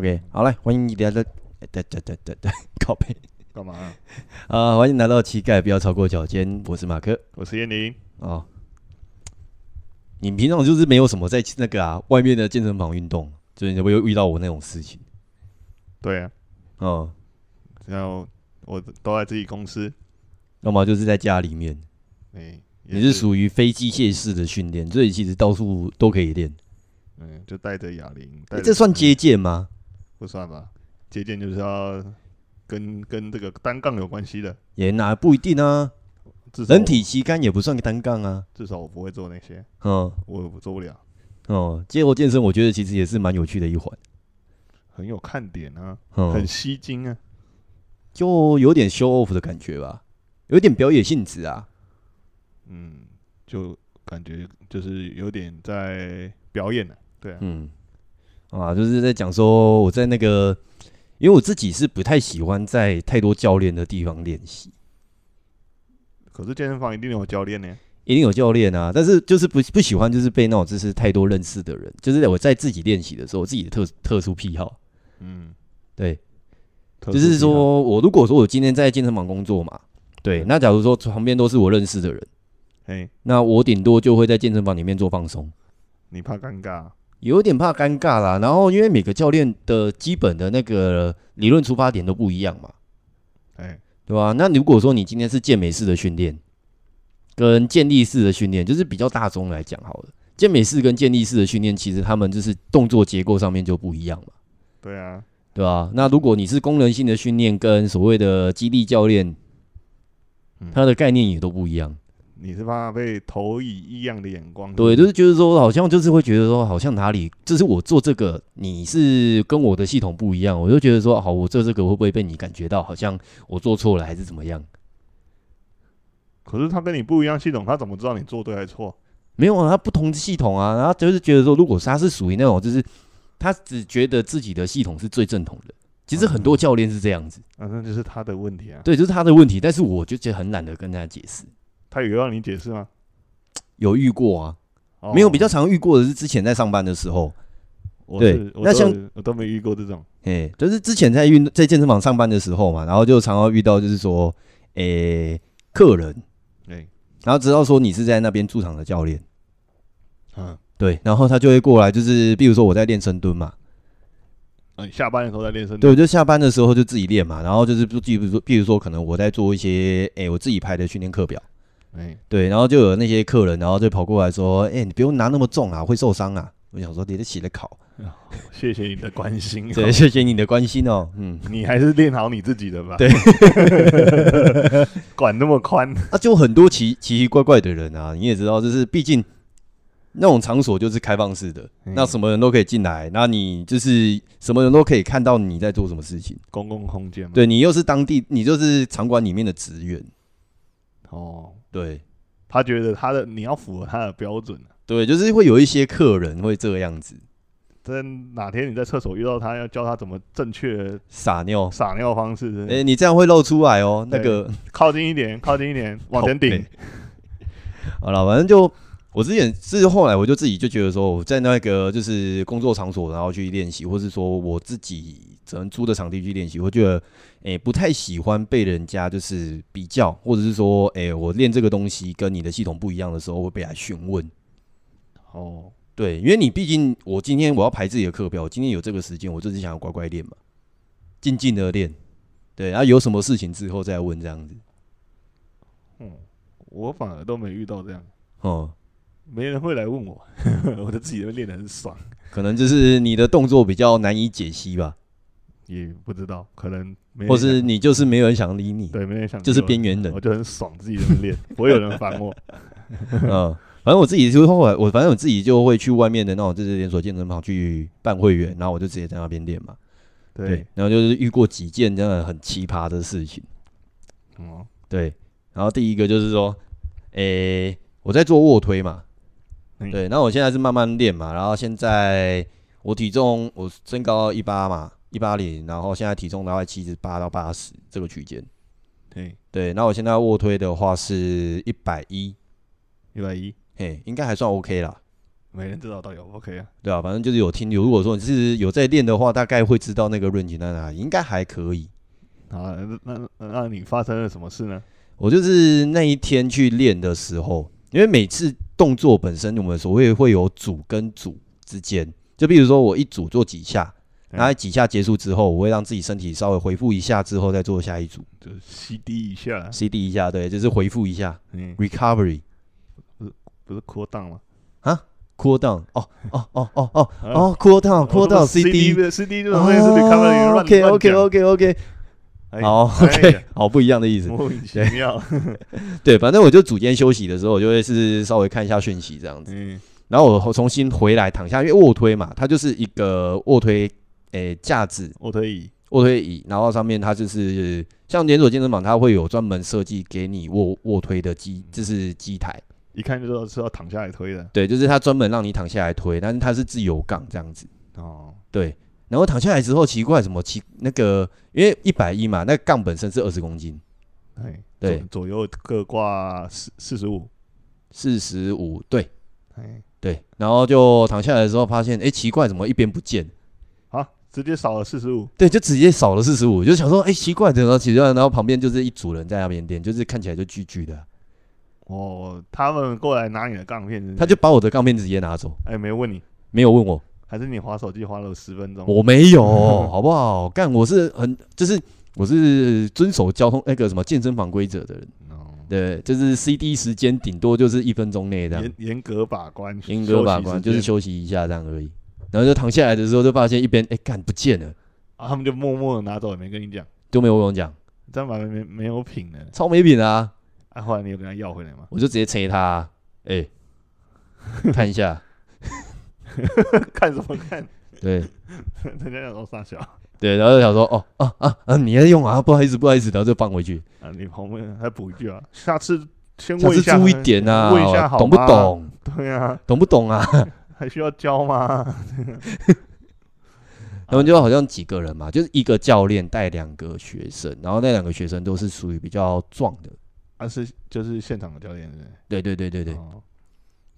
OK，好来，欢迎你来到，对对对对对，靠背，干嘛啊？啊，欢迎来到膝盖不要超过脚尖，我是马克，我是燕妮。哦，你平常就是没有什么在那个啊外面的健身房运动，就是你会遇到我那种事情。对啊，哦，然后我都在自己公司，要么就是在家里面。哎，你是属于非机械式的训练，所以其实到处都可以练。嗯，就带着哑铃，欸，这算接见吗？不算吧，接健就是要跟跟这个单杠有关系的。也那不一定啊，人体旗杆也不算个单杠啊。至少我不会做那些，嗯，我做不了。哦，街头健身我觉得其实也是蛮有趣的一环，很有看点啊，嗯，很吸睛啊，就有点 show off 的感觉吧，有点表演性质啊。嗯，就感觉就是有点在表演了，对啊，嗯，啊，就是在讲说我在那个，因为我自己是不太喜欢在太多教练的地方练习。可是健身房一定有教练呢，一定有教练啊，但是就是不不喜欢就是被那种就是太多认识的人，就是我在自己练习的时候，我自己的特特殊癖好，嗯，对，就是说我如果说我今天在健身房工作嘛，对，那假如说旁边都是我认识的人。哎，那我顶多就会在健身房里面做放松。你怕尴尬？有点怕尴尬啦。然后因为每个教练的基本的那个理论出发点都不一样嘛，哎，对吧？那如果说你今天是健美式的训练，跟健力式的训练，就是比较大众来讲好了。健美式跟健力式的训练，其实他们就是动作结构上面就不一样嘛。对啊，对吧？那如果你是功能性的训练，跟所谓的肌力教练，他的概念也都不一样。你是怕被投以异样的眼光？对，就是就是说，好像就是会觉得说，好像哪里就是我做这个，你是跟我的系统不一样，我就觉得说，好，我做这个会不会被你感觉到好像我做错了，还是怎么样？可是他跟你不一样系统，他怎么知道你做对还是错？没有啊，他不同系统啊，然后就是觉得说，如果他是属于那种，就是他只觉得自己的系统是最正统的。其实很多教练是这样子，啊，那就是他的问题啊。对，就是他的问题，但是我就觉得很懒得跟他解释。他有让你解释吗？有遇过啊，哦、没有比较常遇过的是之前在上班的时候。对，那像我都没遇过这种。哎，就是之前在运在健身房上班的时候嘛，然后就常常遇到就是说，客人，对，然后知道说你是在那边驻场的教练，嗯，对，然后他就会过来，就是比如说我在练深蹲嘛，嗯，下班的时候在练深蹲，对，就下班的时候就自己练嘛，然后就是比如说，比如说可能我在做一些，哎、欸，我自己排的训练课表。哎，欸、对，然后就有那些客人，然后就跑过来说：“哎、欸，你不用拿那么重啊，会受伤啊。”我想说，你得起来考。谢谢你的关心，对，谢谢你的关心哦。嗯，你还是练好你自己的吧。对，管那么宽 啊，就很多奇奇奇怪怪的人啊，你也知道，就是毕竟那种场所就是开放式的，嗯、那什么人都可以进来，那你就是什么人都可以看到你在做什么事情，公共空间嘛。对，你又是当地，你就是场馆里面的职员。哦。对，他觉得他的你要符合他的标准。对，就是会有一些客人会这个样子。等哪天你在厕所遇到他，要教他怎么正确撒尿撒尿方式。哎、欸，你这样会露出来哦。那个靠近一点，靠近一点，往前顶。好了，反正就我之前是后来我就自己就觉得说，我在那个就是工作场所，然后去练习，或是说我自己。只能租的场地去练习，我觉得，诶、欸，不太喜欢被人家就是比较，或者是说，诶、欸，我练这个东西跟你的系统不一样的时候，会被来询问。哦，对，因为你毕竟我今天我要排自己的课表，我今天有这个时间，我就是想要乖乖练嘛，静静的练。对，然啊，有什么事情之后再问这样子。嗯，我反而都没遇到这样。哦、嗯，没人会来问我，我的自己都练得很爽。可能就是你的动作比较难以解析吧。也不知道，可能没，或是你就是没有人想理你，对，没人想，就是边缘人，我就很爽，自己练，不会有人烦我。嗯，反正我自己就后来，我反正我自己就会去外面的那种就是连锁健身房去办会员，然后我就直接在那边练嘛。对，对，然后就是遇过几件真的很奇葩的事情。哦，对，然后第一个就是说，诶、欸，我在做卧推嘛，嗯、对，那我现在是慢慢练嘛，然后现在我体重我身高一八嘛。一八零，然后现在体重大概七十八到八十这个区间。对对，那我现在卧推的话是一百一，一百一，嘿，应该还算 OK 啦。没人知道到底 OK 啊？对啊，反正就是有听，如果说你是有在练的话，大概会知道那个 range 在哪里，应该还可以。啊，那那那你发生了什么事呢？我就是那一天去练的时候，因为每次动作本身，我们所谓会有组跟组之间，就比如说我一组做几下，然后几下结束之后，我会让自己身体稍微恢复一下，之后再做下一组，就是 CD 一下，CD 一下，对，就是恢复一下，嗯，recovery，不是不是 cool down 吗？啊，cool down，哦哦哦哦哦哦，cool down，cool down，CD，CD 这种东西是 recovery，OK OK OK OK。好，OK，好，不一样的意思。莫名其妙。对，反正我就组间休息的时候，我就会是稍微看一下讯息这样子。嗯。然后我重新回来躺下，因为卧推嘛，它就是一个卧推，诶，架子，卧推椅，卧推椅。然后上面它就是像连锁健身房，它会有专门设计给你卧卧推的机，就是机台。一看就知道是要躺下来推的。对，就是它专门让你躺下来推，但是它是自由杠这样子。哦。对。然后躺下来之后，奇怪什么奇那个，因为一百一嘛，那杠本身是二十公斤，哎，对，左右各挂四四十五，四十五，对，哎，对，然后就躺下来的时候，发现，哎，奇怪，怎么一边不见？啊，直接少了四十五，对，就直接少了四十五，就想说，哎，奇怪，怎么奇怪？然后旁边就是一组人在那边练，就是看起来就巨巨的。哦，他们过来拿你的杠片，他就把我的杠片直接拿走，哎，没有问你，没有问我。还是你划手机划了十分钟？我没有，好不好？干，我是很就是我是遵守交通那个什么健身房规则的人。对，就是 CD 时间顶多就是一分钟内这样。严严格把关，严格把关就是休息一下这样而已。然后就躺下来的时候，就发现一边哎干不见了，啊，他们就默默的拿走，也没跟你讲，都没有跟我讲，这样把没没有品的，超没品啊！啊，后来你有跟他要回来吗？我就直接催他，哎，看一下，看什么看？对，人家想说傻小，对，然后就想说哦啊啊啊，你在用啊，不好意思不好意思，然后就放回去。啊，你旁边还补一句啊，下次先问一下，注意点啊，问一下好懂不懂？对啊，懂不懂啊？还需要教吗？他们就好像几个人嘛，就是一个教练带两个学生，然后那两个学生都是属于比较壮的，啊是就是现场的教练对对对对对，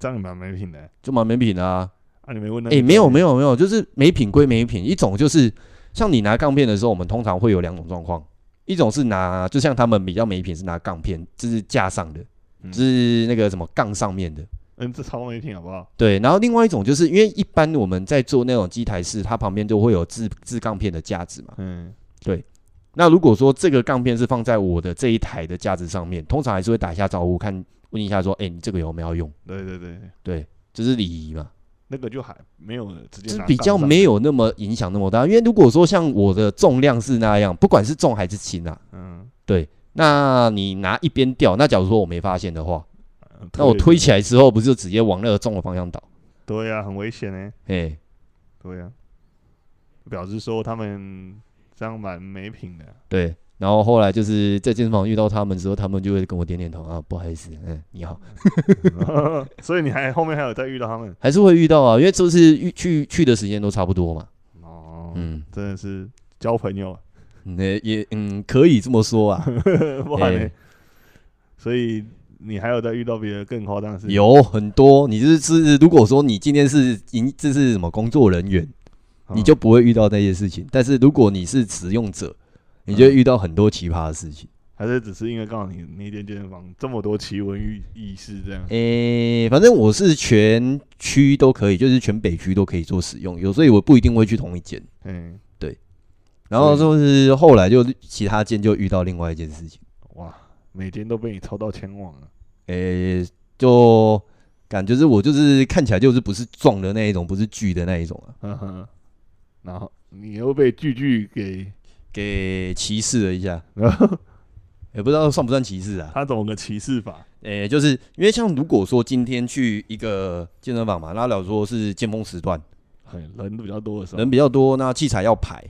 这样蛮没品的，就蛮没品的啊。啊，你没问那？哎、欸，没有没有没有，就是没品归没品。一种就是像你拿杠片的时候，我们通常会有两种状况，一种是拿，就像他们比较没品是拿杠片，就是架上的，嗯、就是那个什么杠上面的。嗯，这超没品好不好？对，然后另外一种就是因为一般我们在做那种机台式，它旁边就会有自自杠片的架子嘛。嗯，对。那如果说这个杠片是放在我的这一台的架子上面，通常还是会打一下招呼，看问一下说，哎、欸，你这个有没有用？对对对对，这是礼仪嘛。那个就还没有直接，就是比较没有那么影响那么大，因为如果说像我的重量是那样，不管是重还是轻啊，嗯，对，那你拿一边掉，那假如说我没发现的话，那我推起来之后，不是就直接往那个重的方向倒？对呀，很危险呢。哎，对呀，表示说他们这样蛮没品的。对。然后后来就是在健身房遇到他们之后，他们就会跟我点点头啊，不好意思，嗯，你好。所以你还后面还有再遇到他们？还是会遇到啊，因为这次去去的时间都差不多嘛。哦，嗯，真的是交朋友，那也嗯可以这么说啊。不好呢。所以你还有在遇到别的更夸张的事情？有很多，你就是是如果说你今天是营这是什么工作人员，你就不会遇到那些事情。但是如果你是使用者，你就会遇到很多奇葩的事情，还是只是因为告诉你那间健身房这么多奇闻异事这样？诶、欸，反正我是全区都可以，就是全北区都可以做使用，有所以我不一定会去同一间。嗯，对。然后就是后来就其他间就遇到另外一件事情。哇，每天都被你抽到前往了。诶、欸，就感觉是我就是看起来就是不是壮的那一种，不是巨的那一种啊。呵呵，然后你又被巨巨给。给歧视了一下，也不知道算不算歧视啊？他怎么个歧视法？诶、欸，就是因为像如果说今天去一个健身房嘛，那假如说是尖峰时段，人比较多的时候，人比较多，那器材要排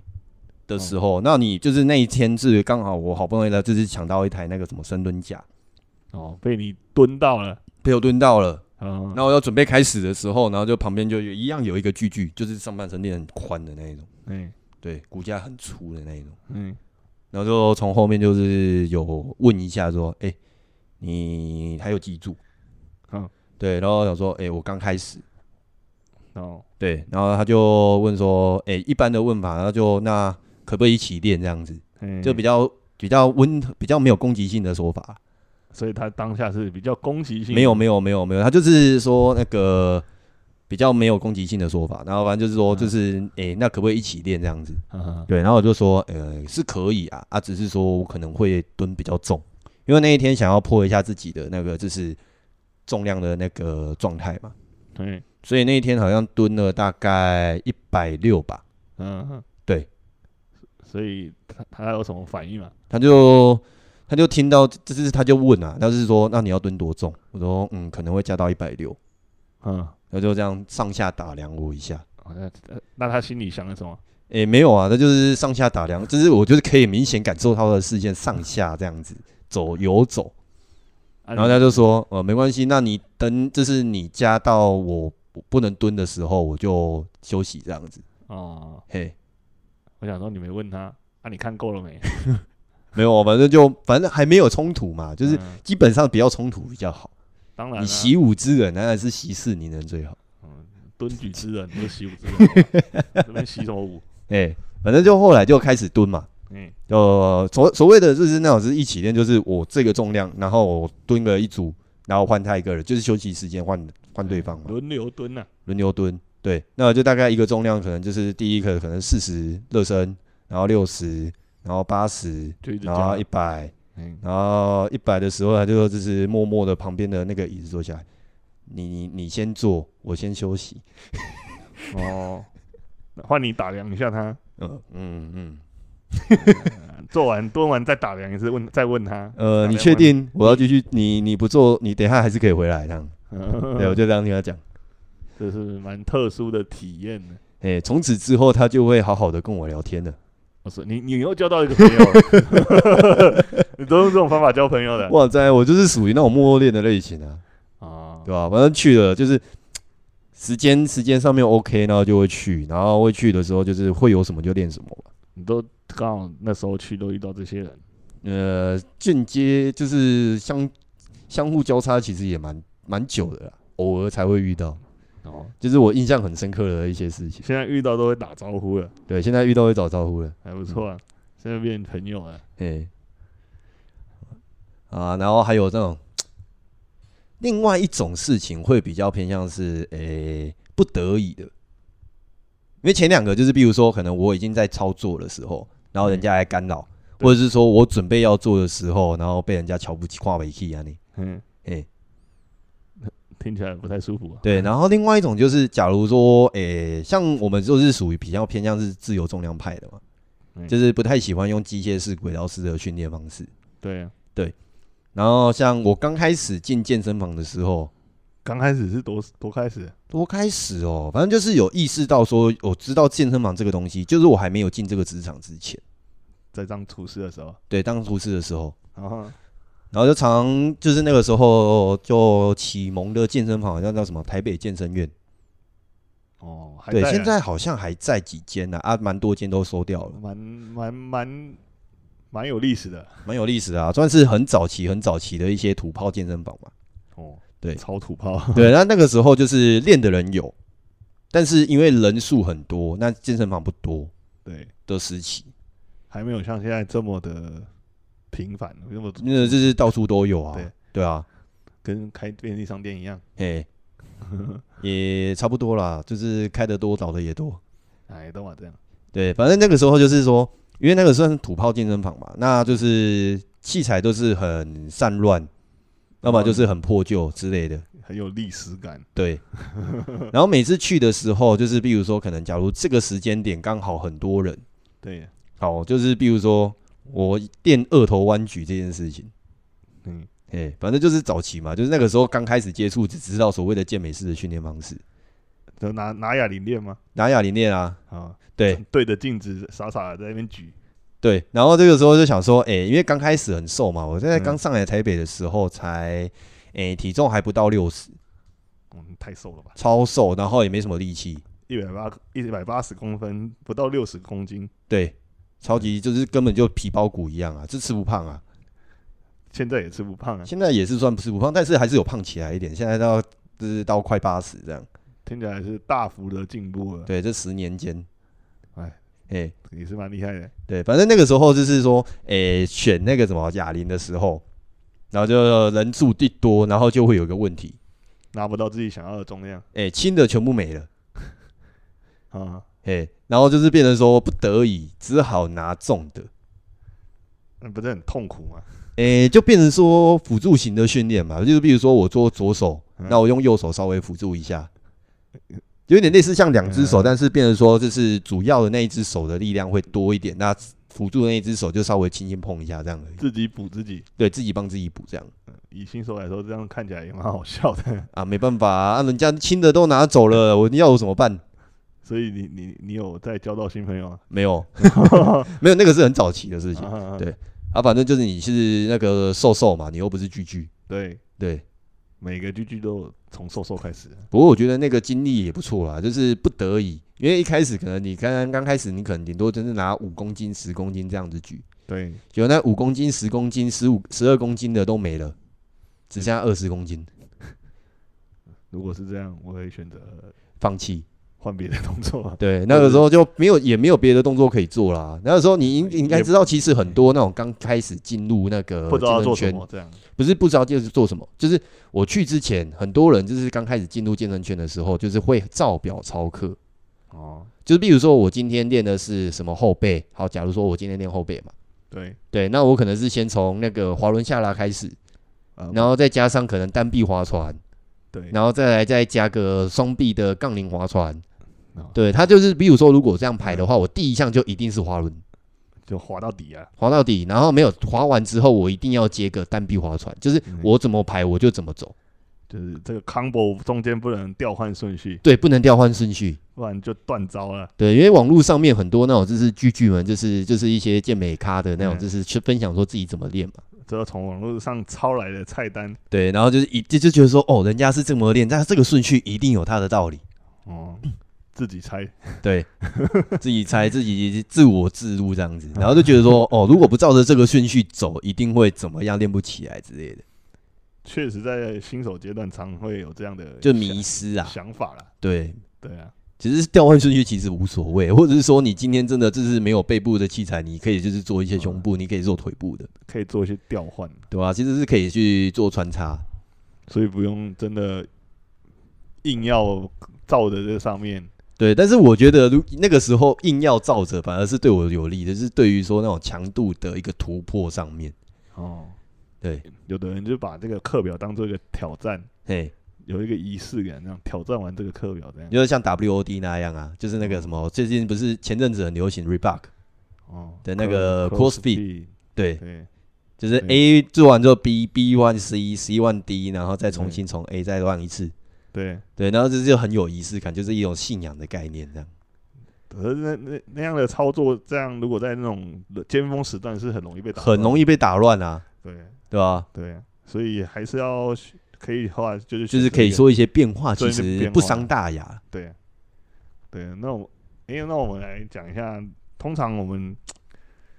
的时候，嗯、那你就是那一天是刚好我好不容易来，就是抢到一台那个什么深蹲架，哦，被你蹲到了，被我蹲到了，嗯，然后我要准备开始的时候，然后就旁边就有一样有一个巨巨，就是上半身练很宽的那一种，嗯。对，骨架很粗的那一种，嗯，然后就从后面就是有问一下说，哎、欸，你还有记住？嗯，对，然后想说，哎、欸，我刚开始，哦，对，然后他就问说，哎、欸，一般的问法，然后就那可不可以一起练这样子？嗯，就比较比较温，比较没有攻击性的说法。所以他当下是比较攻击性。没有没有没有没有，他就是说那个比较没有攻击性的说法。然后反正就是说，就是哎、欸，那可不可以一起练这样子？对，然后我就说，呃，是可以啊，啊，只是说我可能会蹲比较重，因为那一天想要破一下自己的那个就是重量的那个状态嘛。对。所以那一天好像蹲了大概一百六吧，嗯哼，对，所以他他有什么反应吗？他就他就听到，这是他就问啊，他是说，那你要蹲多重？我说，嗯，可能会加到一百六，嗯，他就这样上下打量我一下，那那他心里想的什么？诶，没有啊，他就是上下打量，就是我就是可以明显感受他的视线上下这样子走游走，然后他就说，呃，没关系，那你等，就是你加到我。我不能蹲的时候，我就休息这样子。哦，嘿，我想说你没问他，啊，你看够了没？没有，反正就反正还没有冲突嘛，就是基本上不要冲突比较好。当然，你习武之人当然是息事你能最好。嗯，蹲举之人不是习武之人，这边习什么武？哎，反正就后来就开始蹲嘛。嗯，呃，所所谓的就是那种是一起练，就是我这个重量，然后我蹲个一组，然后换他一个人，就是休息时间换的。换对方嘛，轮流蹲呐，轮流蹲，对，那就大概一个重量，可能就是第一个可能四十热身，然后六十，然后八十，然后一百，然后一百的时候，他就就是默默的旁边的那个椅子坐下来，你你你先坐，我先休息。哦，换你打量一下他，嗯嗯嗯，做完蹲完再打量一次，问再问他，呃，你确定我要继续？你你不做，你等一下还是可以回来这样。对，我就这样听他讲，这是蛮特殊的体验呢。哎，从此之后他就会好好的跟我聊天了。我说你，你又交到一个朋友了，你都用这种方法交朋友的？哇塞，我就是属于那种默练的类型啊，啊，对吧？反正去了就是时间时间上面 OK，然后就会去，然后会去的时候就是会有什么就练什么吧。你都刚好那时候去都遇到这些人，呃，间接就是相相互交叉，其实也蛮。蛮久的啦，偶尔才会遇到，哦，就是我印象很深刻的一些事情。现在遇到都会打招呼了，对，现在遇到会打招呼了，还不错啊，嗯、现在变朋友了，嘿，啊，然后还有这种另外一种事情会比较偏向是，诶、欸，不得已的，因为前两个就是，比如说可能我已经在操作的时候，然后人家来干扰，嗯、或者是说我准备要做的时候，然后被人家瞧不起、夸为气啊你，嗯，诶。听起来不太舒服啊。对，然后另外一种就是，假如说，诶、欸，像我们就是属于比较偏向是自由重量派的嘛，嗯、就是不太喜欢用机械式、轨道式的训练方式。对啊，对。然后像我刚开始进健身房的时候，刚开始是多多开始，多开始哦，反正就是有意识到说，我知道健身房这个东西，就是我还没有进这个职场之前，在当厨师的时候，对，当厨师的时候，然后。然后就常就是那个时候就启蒙的健身房，好像叫什么台北健身院。哦，对，现在好像还在几间呢，啊，蛮多间都收掉了。蛮蛮蛮蛮有历史的，蛮有历史的啊，算是很早期、很早期的一些土炮健身房嘛。哦，对，超土炮。对，那那个时候就是练的人有，但是因为人数很多，那健身房不多。对，的时期还没有像现在这么的。频繁，因为那就是到处都有啊。对对啊，跟开便利商店一样。嘿，也差不多啦，就是开的多，找的也多。哎，都嘛这样。对，反正那个时候就是说，因为那个算是土炮健身房嘛，那就是器材都是很散乱，要么就是很破旧之类的，很有历史感。对。然后每次去的时候，就是比如说，可能假如这个时间点刚好很多人。对。好，就是比如说。我练二头弯举这件事情，嗯，哎，反正就是早期嘛，就是那个时候刚开始接触，只知道所谓的健美式的训练方式，就拿拿哑铃练吗？拿哑铃练啊，啊，对，对着镜子傻傻的在那边举，对，然后这个时候就想说，哎，因为刚开始很瘦嘛，我现在刚上来台北的时候才，哎，体重还不到六十，嗯，太瘦了吧，超瘦，然后也没什么力气，一百八一百八十公分，不到六十公斤，对。超级就是根本就皮包骨一样啊，就吃不胖啊。现在也吃不胖啊，现在也是算吃不胖，但是还是有胖起来一点。现在到就是到快八十这样。听起来是大幅的进步了。对，这十年间，哎哎、欸，也是蛮厉害的。对，反正那个时候就是说，哎、欸，选那个什么哑铃的时候，然后就人数一多，然后就会有一个问题，拿不到自己想要的重量。哎、欸，轻的全部没了。啊，哎、欸，然后就是变成说不得已只好拿重的，那不是很痛苦吗？哎、欸，就变成说辅助型的训练嘛，就是比如说我做左手，那、嗯、我用右手稍微辅助一下，有点类似像两只手、嗯，但是变成说就是主要的那一只手的力量会多一点，那辅助的那一只手就稍微轻轻碰一下这样而已。自己补自己，对自己帮自己补这样。以新手来说，这样看起来也蛮好笑的啊，没办法啊，人家轻的都拿走了，我要我怎么办？所以你你你有在交到新朋友啊？没有，没有，那个是很早期的事情。对啊，反正就是你是那个瘦瘦嘛，你又不是巨巨。对对，每个巨巨都从瘦瘦开始。不过我觉得那个经历也不错啦，就是不得已，因为一开始可能你刚刚刚开始，你可能顶多就是拿五公斤、十公斤这样子举。对，有那五公斤、十公斤、十五、十二公斤的都没了，只剩下二十公斤。如果是这样，我会选择放弃。换别的动作，对，那个时候就没有，也没有别的动作可以做啦。那个时候你应应该知道，其实很多那种刚开始进入那个不知道做什么这样，不是不知道就是做什么，就是我去之前，很多人就是刚开始进入健身圈的时候，就是会照表操课。哦，就是比如说我今天练的是什么后背，好，假如说我今天练后背嘛，对对，那我可能是先从那个滑轮下拉开始，然后再加上可能单臂划船，对，然后再来再加个双臂的杠铃划船。对，他就是，比如说，如果这样排的话，我第一项就一定是滑轮，就滑到底啊，滑到底，然后没有滑完之后，我一定要接个单臂划船，就是我怎么排我就怎么走，就是这个 combo 中间不能调换顺序，对，不能调换顺序，不然就断招了。对，因为网络上面很多那种就是巨巨们，就是就是一些健美咖的那种，就是去分享说自己怎么练嘛，这个从网络上抄来的菜单，对，然后就是一就就觉得说，哦，人家是这么练，但是这个顺序一定有它的道理，哦。自己猜，对，自己猜，自己自我自入这样子，然后就觉得说，哦，如果不照着这个顺序走，一定会怎么样练不起来之类的。确实，在新手阶段常会有这样的就迷失啊想法啦。对，对啊，其实调换顺序其实无所谓，或者是说你今天真的就是没有背部的器材，你可以就是做一些胸部，你可以做腿部的，可以做一些调换，对吧？其实是可以去做穿插，所以不用真的硬要照着这上面。对，但是我觉得，如那个时候硬要照着，反而是对我有利的，就是对于说那种强度的一个突破上面。哦，对，有的人就把这个课表当做一个挑战，嘿，有一个仪式感，这样挑战完这个课表，这样，就是像 WOD 那样啊，就是那个什么，哦、最近不是前阵子很流行 Reebok 哦的那个 CrossFit，对，对，就是 A 做完之后 B，B 换 C，C 换 D，然后再重新从 A 再换一次。对对，然后这就很有仪式感，就是一种信仰的概念，这样。可是那那那样的操作，这样如果在那种尖峰时段是很容易被打，很容易被打乱啊。对对吧？对，所以还是要可以的话，就是就是可以说一些变化，其实不伤大雅。对对，那我哎，那我们来讲一下，通常我们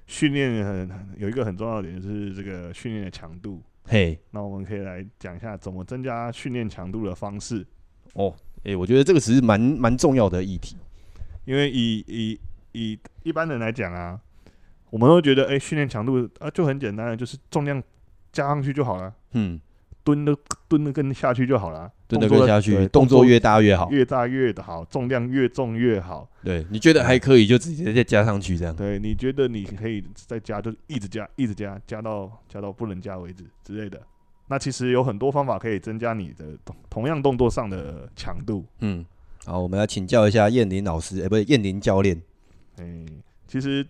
训练很有一个很重要的点，就是这个训练的强度。嘿、那我们可以来讲一下怎么增加训练强度的方式。哦，诶，我觉得这个其实蛮蛮重要的议题，因为以以以一般人来讲啊，我们都觉得，诶，训练强度啊就很简单的，就是重量加上去就好了。嗯。蹲的蹲的跟下去就好了，蹲的跟下去，动作越大越好，越大越好，重量越重越好。对，你觉得还可以，就直接再加上去这样。对，你觉得你可以再加，就一直加，一直加，加到加到不能加为止之类的。那其实有很多方法可以增加你的同样动作上的强度。嗯，好，我们要请教一下燕林老师，哎、欸，不是燕林教练。哎、欸，其实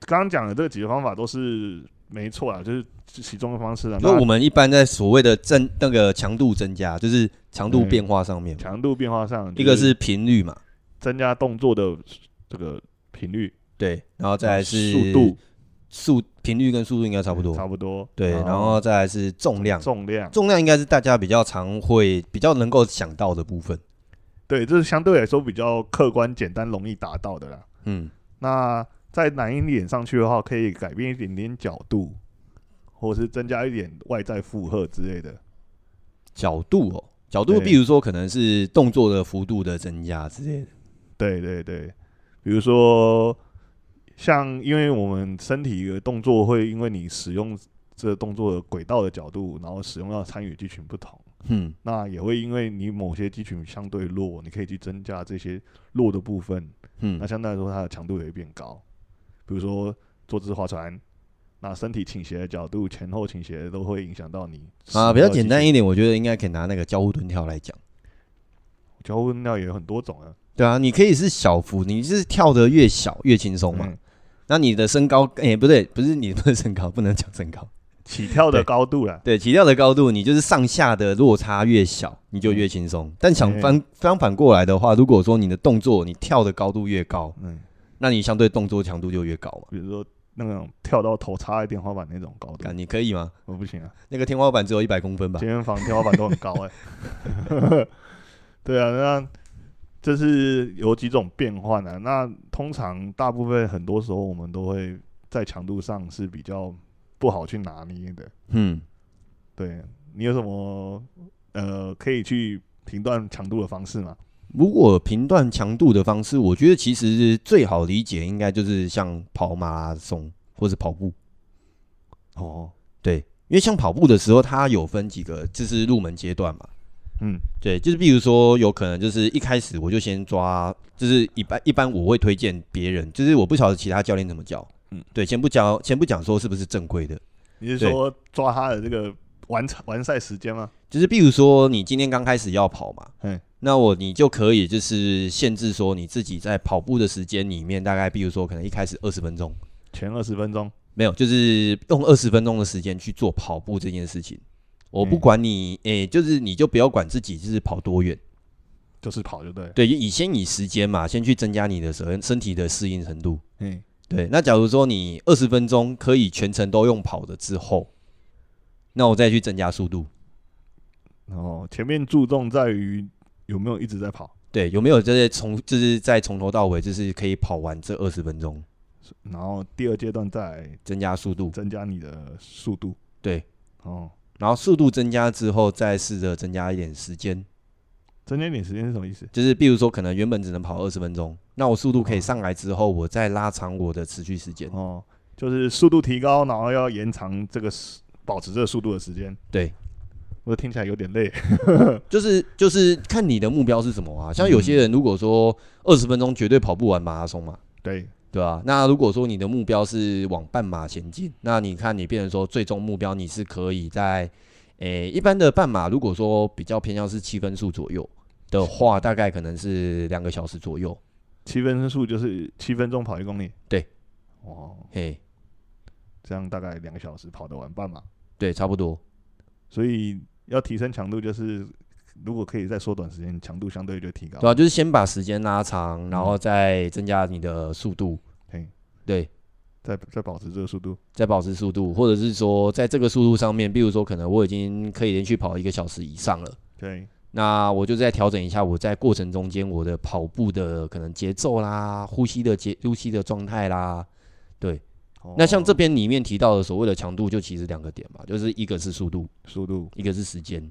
刚刚讲的这几个方法都是。没错啊，就是其中的方式啊。那我们一般在所谓的增那个强度增加，就是强度变化上面。强度变化上，一个是频率嘛，增加动作的这个频率。对，然后再来是速度，速频率跟速度应该差不多。差不多。对，然后再来是重量。重量，重量应该是大家比较常会比较能够想到的部分。对，这是相对来说比较客观、简单、容易达到的啦。嗯，那。在难一点上去的话，可以改变一点点角度，或者是增加一点外在负荷之类的。角度哦，角度，比如说可能是动作的幅度的增加之类的。对对对，比如说像因为我们身体的动作会因为你使用这个动作的轨道的角度，然后使用到参与肌群不同，嗯，那也会因为你某些肌群相对弱，你可以去增加这些弱的部分，嗯，那相对来说它的强度也会变高。比如说坐姿划船，那身体倾斜的角度前后倾斜都会影响到你啊。比较简单一点，我觉得应该可以拿那个交互蹲跳来讲。交互蹲跳也有很多种啊。对啊，你可以是小幅，你是跳得越小越轻松嘛。嗯、那你的身高，哎、欸，不对，不是你的身高，不能讲身高，起跳的高度了。对，起跳的高度，你就是上下的落差越小，你就越轻松。嗯、但想反相反过来的话，如果说你的动作你跳的高度越高，嗯，那你相对动作强度就越高嘛。比如说那种跳到头插在天花板那种高度，你可以吗？我不行啊，那个天花板只有一百公分吧？健身房天花板都很高哎、欸。对啊，那。这是有几种变换啊，那通常大部分很多时候我们都会在强度上是比较不好去拿捏的。嗯，对，你有什么呃可以去评断强度的方式吗？如果评断强度的方式，我觉得其实最好理解应该就是像跑马拉松或者跑步。哦，对，因为像跑步的时候，它有分几个，就是入门阶段嘛。嗯，对，就是比如说，有可能就是一开始我就先抓，就是一般一般我会推荐别人，就是我不晓得其他教练怎么教，嗯，对，先不教，先不讲说是不是正规的，你是说抓他的这个完完赛时间吗？就是比如说你今天刚开始要跑嘛，嗯，那我你就可以就是限制说你自己在跑步的时间里面，大概比如说可能一开始二十分钟，前二十分钟没有，就是用二十分钟的时间去做跑步这件事情。我不管你，诶、欸，就是你就不要管自己就是跑多远，就是跑就对。对，以先以时间嘛，先去增加你的身身体的适应程度。嗯，对。那假如说你二十分钟可以全程都用跑的之后，那我再去增加速度。哦，前面注重在于有没有一直在跑，对，有没有这些从就是在从头到尾就是可以跑完这二十分钟，然后第二阶段再增加速度，增加你的速度。对，哦。然后速度增加之后，再试着增加一点时间。增加一点时间是什么意思？就是比如说，可能原本只能跑二十分钟，那我速度可以上来之后，我再拉长我的持续时间。哦，就是速度提高，然后要延长这个保持这个速度的时间。对，我听起来有点累。就是就是看你的目标是什么啊？像有些人如果说二十分钟绝对跑不完马拉松嘛，对。对啊，那如果说你的目标是往半马前进，那你看你变成说最终目标你是可以在，诶、欸、一般的半马，如果说比较偏向是七分速左右的话，大概可能是两个小时左右。七分速就是七分钟跑一公里。对，哦，嘿，这样大概两个小时跑得完半马。对，差不多。所以要提升强度，就是如果可以再缩短时间，强度相对就提高。对啊，就是先把时间拉长，然后再增加你的速度。对，再再保持这个速度，再保持速度，或者是说，在这个速度上面，比如说，可能我已经可以连续跑一个小时以上了。对，那我就再调整一下，我在过程中间我的跑步的可能节奏啦，呼吸的节呼吸的状态啦。对，哦、那像这边里面提到的所谓的强度，就其实两个点嘛，就是一个是速度，速度，一个是时间。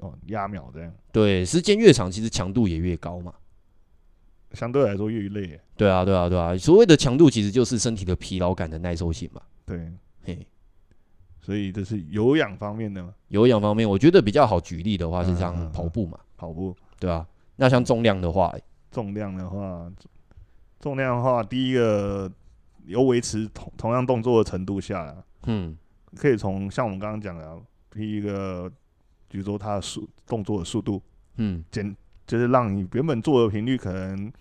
哦，压秒这样。对，时间越长，其实强度也越高嘛。相对来说越累，对啊，对啊，对啊。所谓的强度其实就是身体的疲劳感的耐受性嘛。对，嘿，所以这是有氧方面的吗？有氧方面，我觉得比较好举例的话是像跑步嘛，跑步，对啊。那像重量的话，重量的话，重量的话，第一个有维持同同样动作的程度下来，嗯，可以从像我们刚刚讲的，第一个，比如说它的速动作的速度，嗯，减，就是让你原本做的频率可能。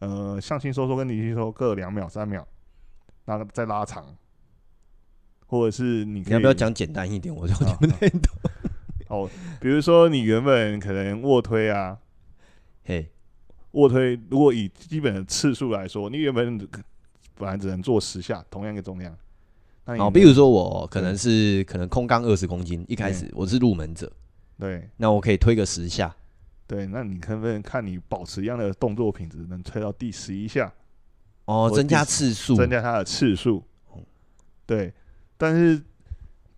呃，向心收缩跟离心收缩各两秒、三秒，那个再拉长，或者是你可以，你要不要讲简单一点？我就听不太懂。哦，比如说你原本可能卧推啊，嘿，卧推如果以基本的次数来说，你原本本来只能做十下，同样一个重量。哦，比如说我可能是可能空杠二十公斤，一开始我是入门者，对，那我可以推个十下。对，那你可不可以看你保持一样的动作品质，能推到第十一下？哦，增加次数，增加它的次数。对，但是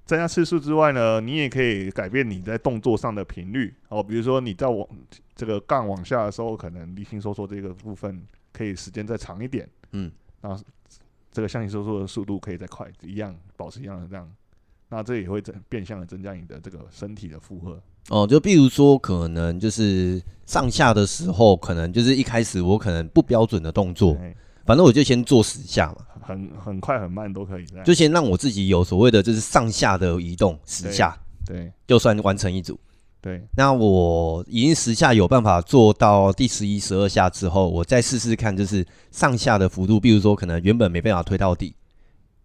增加次数之外呢，你也可以改变你在动作上的频率哦。比如说你在往这个杠往下的时候，可能离心收缩这个部分可以时间再长一点，嗯，然后这个向心收缩的速度可以再快，一样保持一样的这样，那这也会增变相的增加你的这个身体的负荷。哦，就比如说可能就是上下的时候，可能就是一开始我可能不标准的动作，反正我就先做十下嘛。很很快很慢都可以，就先让我自己有所谓的就是上下的移动十下，对，就算完成一组。对，那我已经十下有办法做到第十一、十二下之后，我再试试看，就是上下的幅度，比如说可能原本没办法推到底，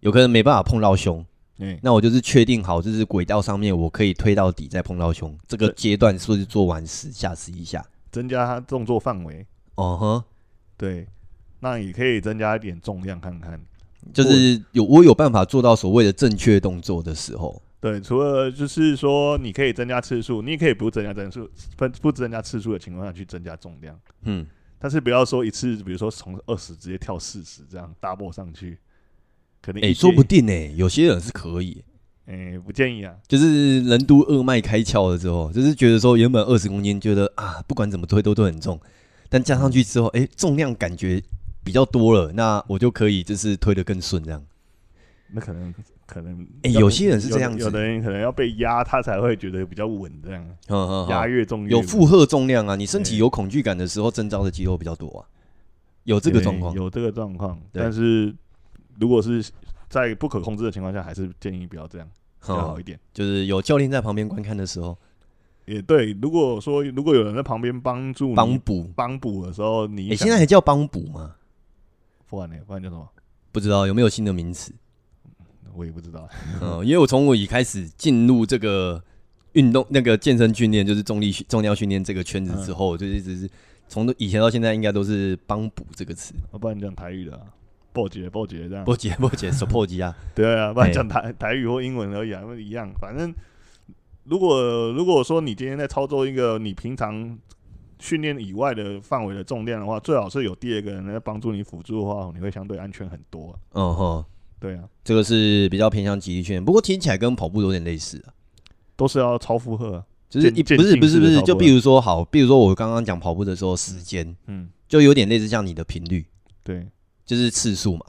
有可能没办法碰到胸，嗯，那我就是确定好，就是轨道上面我可以推到底再碰到胸，这个阶段是不是做完十下、十一下，增加它动作范围？哦呵，对。那也可以增加一点重量看看，就是有我有办法做到所谓的正确动作的时候，对，除了就是说你可以增加次数，你也可以不增加增数，不不增加次数的情况下去增加重量，嗯，但是不要说一次，比如说从二十直接跳四十这样 double 上去，可能哎、欸，说不定哎、欸，有些人是可以，哎、欸，不建议啊，就是人都二脉开窍了之后，就是觉得说原本二十公斤觉得啊不管怎么推都都很重，但加上去之后，哎、欸，重量感觉。比较多了，那我就可以就是推得更顺这样。那可能可能，哎、欸，有些人是这样子，有的人可能要被压，他才会觉得比较稳这样。压越重越有负荷重量啊，你身体有恐惧感的时候，征召的肌肉比较多啊。有这个状况，有这个状况。但是如果是在不可控制的情况下，还是建议不要这样，比较好一点。就是有教练在旁边观看的时候。也对，如果说如果有人在旁边帮助帮补帮补的时候，你、欸、现在还叫帮补吗？不然呢？不然叫什么？不知道有没有新的名词？我也不知道。嗯，因为我从我一开始进入这个运动、那个健身训练，就是重力重量训练这个圈子之后，嗯、就一直是从以前到现在，应该都是“帮补”这个词。不然你讲台语的、啊，破解破解这样。破解破解手破击啊！对啊，不然讲台台语或英文而已啊，一样。反正如果如果说你今天在操作一个你平常。训练以外的范围的重量的话，最好是有第二个人来帮助你辅助的话，你会相对安全很多、啊。嗯哼，对啊，这个是比较偏向极力训练，不过听起来跟跑步有点类似啊，都是要超负荷，就是一不是不是不是，就比如说好，比如说我刚刚讲跑步的时候时间，嗯，就有点类似像你的频率，对，就是次数嘛，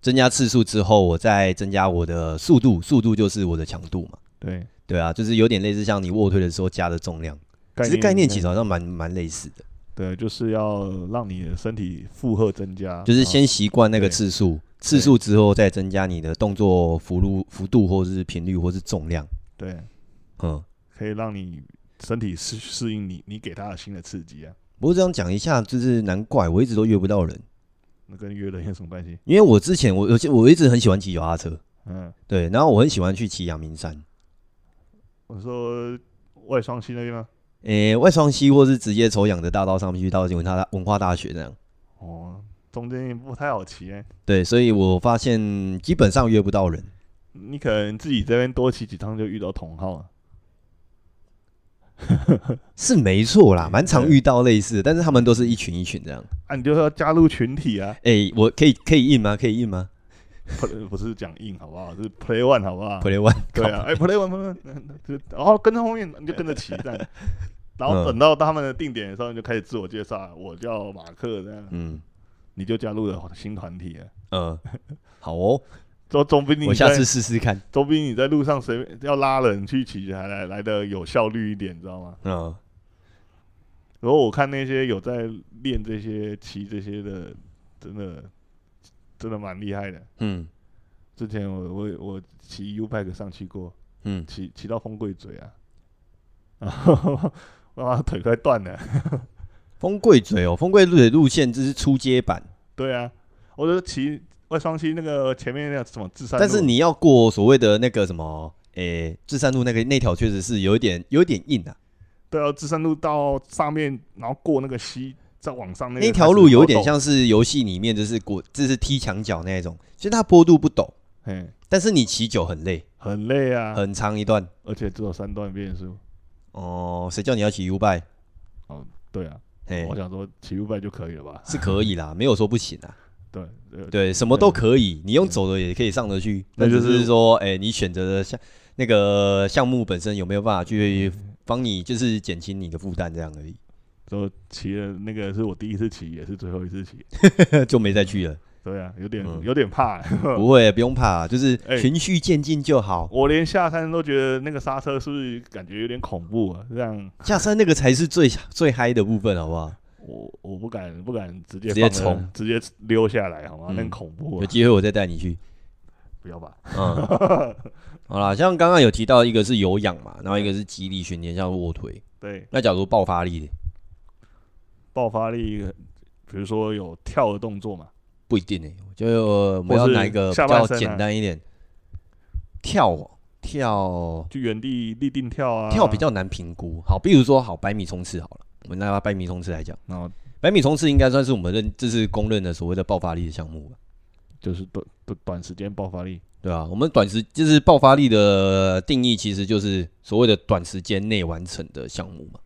增加次数之后，我再增加我的速度，速度就是我的强度嘛，对。对啊，就是有点类似像你卧推的时候加的重量。其实概念其实好像蛮蛮类似的，对，就是要让你的身体负荷增加，就是先习惯那个次数，次数之后再增加你的动作幅度、幅度或者是频率或是重量，对，嗯，可以让你身体适适应你你给他的新的刺激啊。不过这样讲一下，就是难怪我一直都约不到人，那跟约人有什么关系？因为我之前我我我一直很喜欢骑脚踏车，嗯，对，然后我很喜欢去骑阳明山。我说外双溪那边吗？诶、欸，外双溪或是直接从养的大道上面去到文化文化大学这样。哦，中间也不太好骑哎。对，所以我发现基本上约不到人。你可能自己这边多骑几趟就遇到同号了。是没错啦，蛮常遇到类似的，但是他们都是一群一群这样。啊，你就要加入群体啊。哎、欸，我可以可以印吗？可以印吗？不不是讲印好不好？是 play one 好不好？play one 对啊，哎、欸、play one play one，然后跟着后面你就跟着骑这样，然后等到他们的定点的时候，你就开始自我介绍，我叫马克这样，嗯，你就加入了新团体了，嗯，好哦，总总比你我下次试试看，总比你在路上随便要拉人去骑还来来的有效率一点，你知道吗？嗯，然后我看那些有在练这些骑这些的，真的。真的蛮厉害的，嗯，之前我我我骑 U bike 上去过，嗯，骑骑到风柜嘴啊，然 后哇腿快断了，风柜嘴哦，风柜嘴路线这是初阶版，对啊，我就骑外双溪那个前面那个什么智山，但是你要过所谓的那个什么，诶，智山路那个那条确实是有一点有一点硬啊，对啊，智山路到上面然后过那个溪。再往上那条路有点像是游戏里面就是过，这是踢墙角那一种，其实它坡度不陡，嘿，但是你骑久很累，很累啊，很长一段，而且只有三段变速。哦，谁叫你要骑 U bike？哦，对啊，嘿，我想说骑 U bike 就可以了吧？是可以啦，没有说不行啊。对对，什么都可以，你用走的也可以上得去，那就是说，哎，你选择的项那个项目本身有没有办法去帮你，就是减轻你的负担这样而已。就骑了那个是我第一次骑，也是最后一次骑，就没再去了。对啊，有点、嗯、有点怕。不会，不用怕，就是循序渐进就好、欸。我连下山都觉得那个刹车是不是感觉有点恐怖啊？这样下山那个才是最最嗨的部分，好不好？我我不敢不敢直接直接冲，直接溜下来，好吗？嗯、那很恐怖、啊。有机会我再带你去。不要吧。嗯。好啦，像刚刚有提到一个是有氧嘛，然后一个是肌力训练，像卧推。对。那假如爆发力，爆发力，比如说有跳的动作嘛。不一定呢、欸，就我们要哪一个比较简单一点？啊、跳跳就原地立定跳啊，跳比较难评估。好，比如说好百米冲刺好了，我们拿百米冲刺来讲，然后百米冲刺应该算是我们认这是公认的所谓的爆发力的项目吧？就是短短短时间爆发力，对啊，我们短时就是爆发力的定义，其实就是所谓的短时间内完成的项目嘛。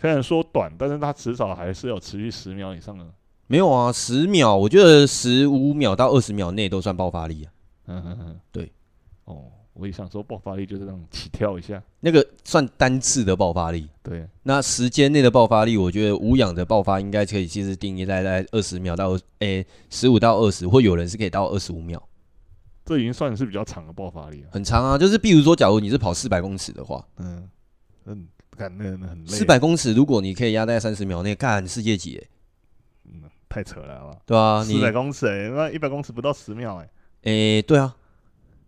虽然说短，但是它至少还是有持续十秒以上的。没有啊，十秒，我觉得十五秒到二十秒内都算爆发力啊。嗯嗯嗯，对。哦，我也想说爆发力就是那种起跳一下，那个算单次的爆发力。对。那时间内的爆发力，我觉得无氧的爆发应该可以其实定义在在二十秒到诶十五到二十，或有人是可以到二十五秒。这已经算是比较长的爆发力了。很长啊，就是比如说，假如你是跑四百公尺的话，嗯嗯，干那那很累。四百公尺，如果你可以压在三十秒内，干世界级诶。太扯了，好吧？对啊，四百公尺哎、欸，那一百公尺不到十秒哎、欸。诶、欸，对啊，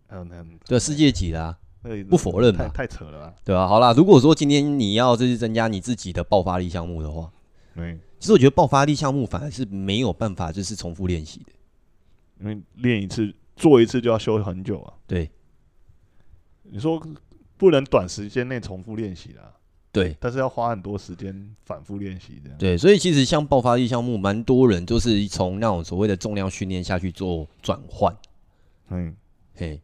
嗯嗯，对，世界级的、啊，不否认嘛？太太扯了吧？对啊，好啦，如果说今天你要就是增加你自己的爆发力项目的话，对，其实我觉得爆发力项目反而是没有办法就是重复练习的，因为练一次做一次就要休很久啊。对，你说不能短时间内重复练习的。对，但是要花很多时间反复练习的。对，所以其实像爆发力项目，蛮多人就是从那种所谓的重量训练下去做转换。嗯，嘿，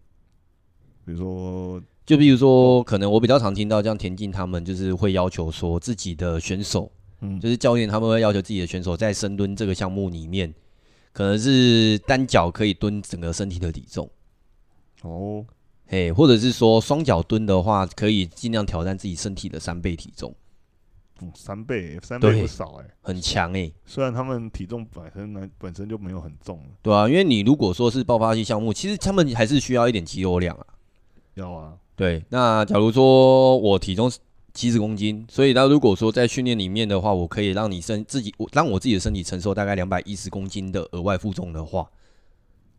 比如说，就比如说，可能我比较常听到，像田径他们就是会要求说自己的选手，嗯，就是教练他们会要求自己的选手在深蹲这个项目里面，可能是单脚可以蹲整个身体的体重。哦。嘿，或者是说双脚蹲的话，可以尽量挑战自己身体的三倍体重。嗯，三倍，三倍不少哎、欸，很强哎、欸。虽然他们体重本身呢本身就没有很重，对啊，因为你如果说是爆发力项目，其实他们还是需要一点肌肉量啊。要啊。对，那假如说我体重七十公斤，所以那如果说在训练里面的话，我可以让你身自己，我让我自己的身体承受大概两百一十公斤的额外负重的话。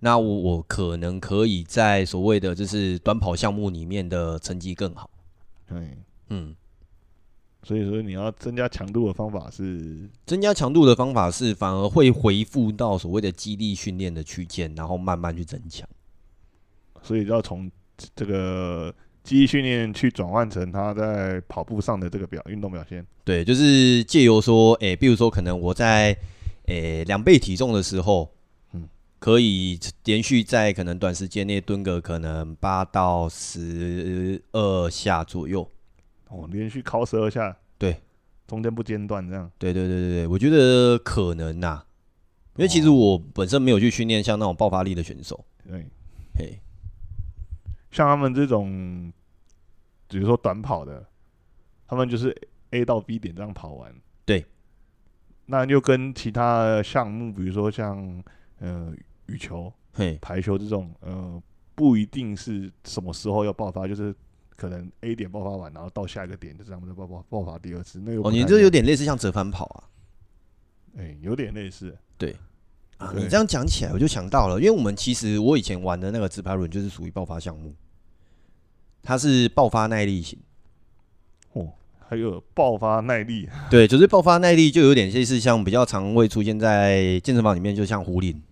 那我我可能可以在所谓的就是短跑项目里面的成绩更好。对，嗯，所以说你要增加强度的方法是增加强度的方法是反而会回复到所谓的肌力训练的区间，然后慢慢去增强。所以要从这个肌力训练去转换成他在跑步上的这个表运动表现。对，就是借由说，诶、欸，比如说可能我在诶两、欸、倍体重的时候。可以连续在可能短时间内蹲个可能八到十二下左右，哦，连续敲十二下，对，中间不间断这样，对对对对对，我觉得可能呐、啊，因为其实我本身没有去训练像那种爆发力的选手，对，嘿，像他们这种，比如说短跑的，他们就是 A 到 B 点这样跑完，对，那就跟其他项目，比如说像呃。羽球、嘿，排球这种，呃，不一定是什么时候要爆发，就是可能 A 点爆发完，然后到下一个点就这样子爆爆爆发第二次。那个哦，你这有点类似像折返跑啊？哎、欸，有点类似。对啊，你这样讲起来，我就想到了，因为我们其实我以前玩的那个直排轮就是属于爆发项目，它是爆发耐力型。哦，还有爆发耐力？对，就是爆发耐力，就有点类似像比较常会出现在健身房里面，就像壶铃。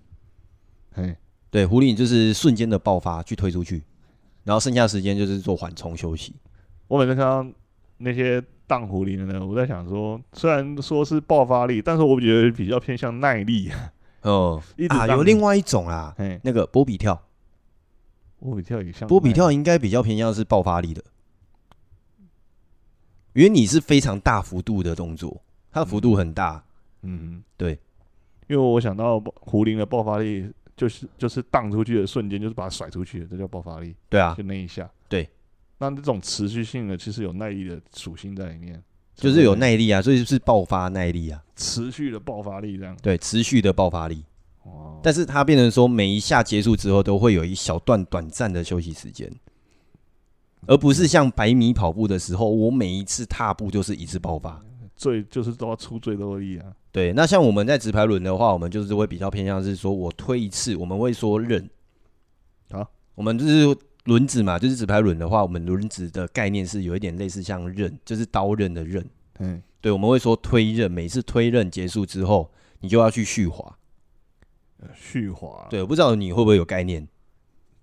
嘿，对，狐狸就是瞬间的爆发去推出去，然后剩下时间就是做缓冲休息。我每次看到那些荡狐狸的呢，我在想说，虽然说是爆发力，但是我觉得比较偏向耐力。哦，啊，有另外一种啊，那个波比跳，波比跳也像，波比跳应该比较偏向是爆发力的，因为你是非常大幅度的动作，它的幅度很大。嗯，对，因为我想到壶铃的爆发力。就是就是荡出去的瞬间，就是把它甩出去，这叫爆发力。对啊，就那一下。对，那这种持续性的其实有耐力的属性在里面，就是有耐力啊，所以是爆发耐力啊，持续的爆发力这样。对，持续的爆发力。哦但是它变成说，每一下结束之后都会有一小段短暂的休息时间，而不是像百米跑步的时候，我每一次踏步就是一次爆发，最就是都要出最多力啊。对，那像我们在直排轮的话，我们就是会比较偏向是说，我推一次，我们会说刃好，我们就是轮子嘛，就是直排轮的话，我们轮子的概念是有一点类似像刃，就是刀刃的刃。嗯，对，我们会说推刃，每次推刃结束之后，你就要去续滑。续滑，对，我不知道你会不会有概念，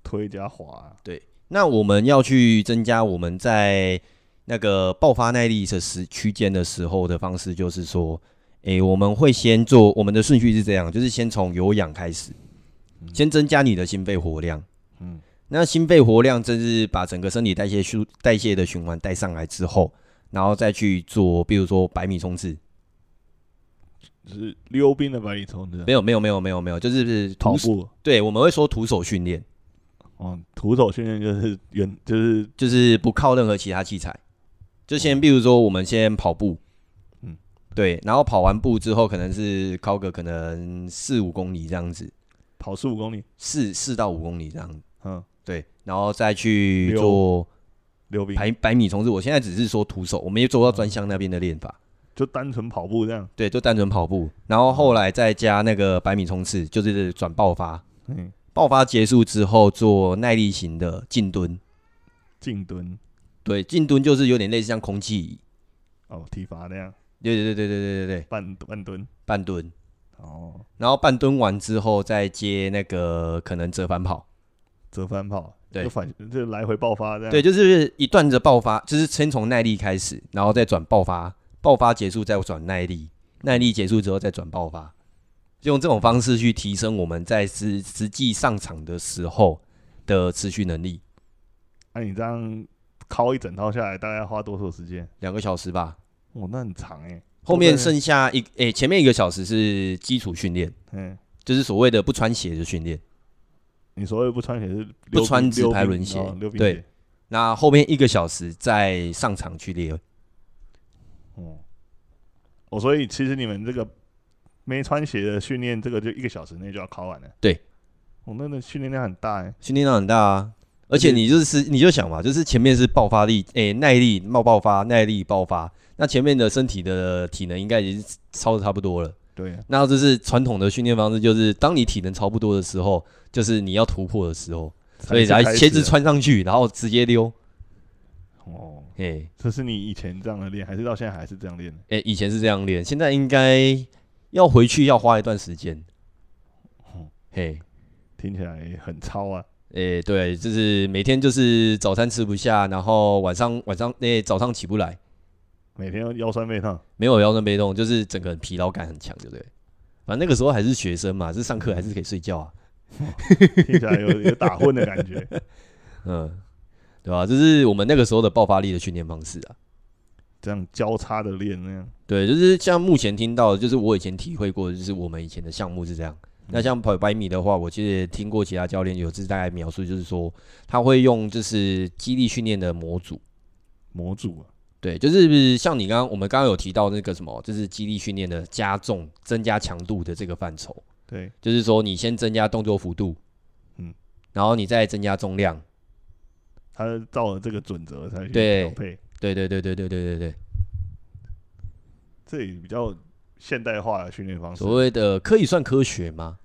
推加滑，对。那我们要去增加我们在那个爆发耐力的时区间的时候的方式，就是说，诶，我们会先做我们的顺序是这样，就是先从有氧开始，先增加你的心肺活量，嗯，那心肺活量就是把整个身体代谢循代谢的循环带上来之后，然后再去做，比如说百米冲刺。是溜冰的百米冲刺？没有没有没有没有没有，就是是跑步。对，我们会说徒手训练。哦，徒手训练就是原就是就是不靠任何其他器材，就先比如说我们先跑步，嗯，对，然后跑完步之后可能是靠个可能四五公里这样子，跑四五公里，四四到五公里这样。子，嗯，对，然后再去做溜冰。百百米冲刺。我现在只是说徒手，我没有做到专项那边的练法。就单纯跑步这样，对，就单纯跑步，然后后来再加那个百米冲刺，就是转爆发。嗯，爆发结束之后做耐力型的静蹲。静蹲，对，静蹲就是有点类似像空气哦，体罚那样。对对对对对对对。对，半半蹲，半蹲，哦，然后半蹲完之后再接那个可能折返跑，折返跑，对，就反就来回爆发这样，对，就是一段的爆发，就是先从耐力开始，然后再转爆发，爆发结束再转耐力，耐力结束之后再转爆发，用这种方式去提升我们在实实际上场的时候的持续能力。那、你这样敲一整套下来，大概要花多少时间？两个小时吧。哦，那很长哎、欸。后面剩下一诶、欸，前面一个小时是基础训练，嗯，就是所谓的不穿鞋的训练。你所谓不穿鞋是不穿直排轮鞋，对。那后面一个小时再上场去练。哦，哦，所以其实你们这个没穿鞋的训练，这个就一个小时内就要考完了。对，我们的训练量很大哎，训练量很大啊！而且你就是你就想嘛，就是前面是爆发力，哎，耐力冒爆发，耐力爆发，那前面的身体的体能应该已经超的差不多了。对，那这是传统的训练方式，就是当你体能超不多的时候，就是你要突破的时候，所以来鞋子穿上去，然后直接溜。哦。哎这是你以前这样的练，还是到现在还是这样练？哎，以前是这样练，现在应该要回去要花一段时间。嘿，听起来很超啊！哎，对，就是每天就是早餐吃不下，然后晚上晚上那早上起不来，每天腰酸背痛。没有腰酸背痛，就是整个疲劳感很强，对不对？反正那个时候还是学生嘛，是上课还是可以睡觉啊？听起来有有打混的感觉。嗯。对吧？这是我们那个时候的爆发力的训练方式啊，这样交叉的练那样。对，就是像目前听到的，就是我以前体会过，就是我们以前的项目是这样。嗯、那像跑百米的话，我其实也听过其他教练有次大概描述，就是说他会用就是激励训练的模组，模组啊。对，就是像你刚刚我们刚刚有提到那个什么，就是肌力训练的加重、增加强度的这个范畴。对，就是说你先增加动作幅度，嗯，然后你再增加重量。他照了这个准则才去调配，对对对对对对对对，这也比较现代化的训练方式，所谓的可以算科学吗？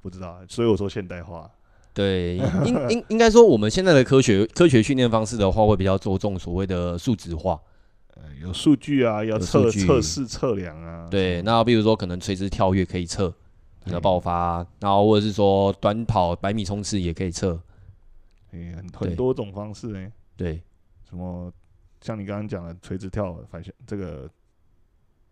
不知道，所以我说现代化。对，应应应该说我们现在的科学科学训练方式的话，会比较着重所谓的数值化，呃，有数据啊，要测测试测量啊。对，那比如说可能垂直跳跃可以测你的爆发，然后或者是说短跑百米冲刺也可以测。欸、很很多种方式呢、欸，对，什么像你刚刚讲的垂直跳、反向这个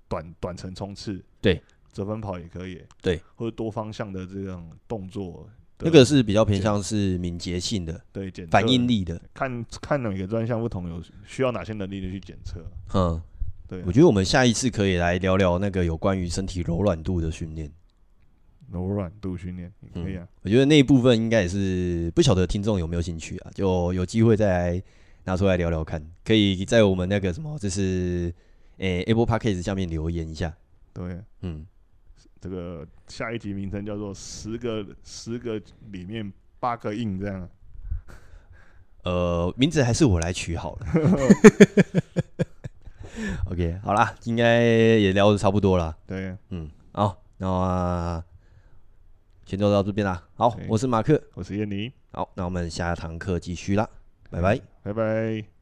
短短程冲刺，对，折返跑也可以，对，或者多方向的这种动作，那个是比较偏向是敏捷性的，对，反应力的，看看哪个专项不同，有需要哪些能力的去检测，嗯，对，我觉得我们下一次可以来聊聊那个有关于身体柔软度的训练。柔软度训练也可以啊、嗯，我觉得那一部分应该也是不晓得听众有没有兴趣啊，就有机会再来拿出来聊聊看，可以在我们那个什么，就是诶、欸、Apple Podcast 下面留言一下。对，嗯，这个下一集名称叫做十个十个里面八个硬这样。呃，名字还是我来取好了。OK，好啦，应该也聊的差不多了。对，嗯，好，那先就到这边啦。好，我是马克，我是燕妮。好，那我们下堂课继续啦，拜拜，拜拜。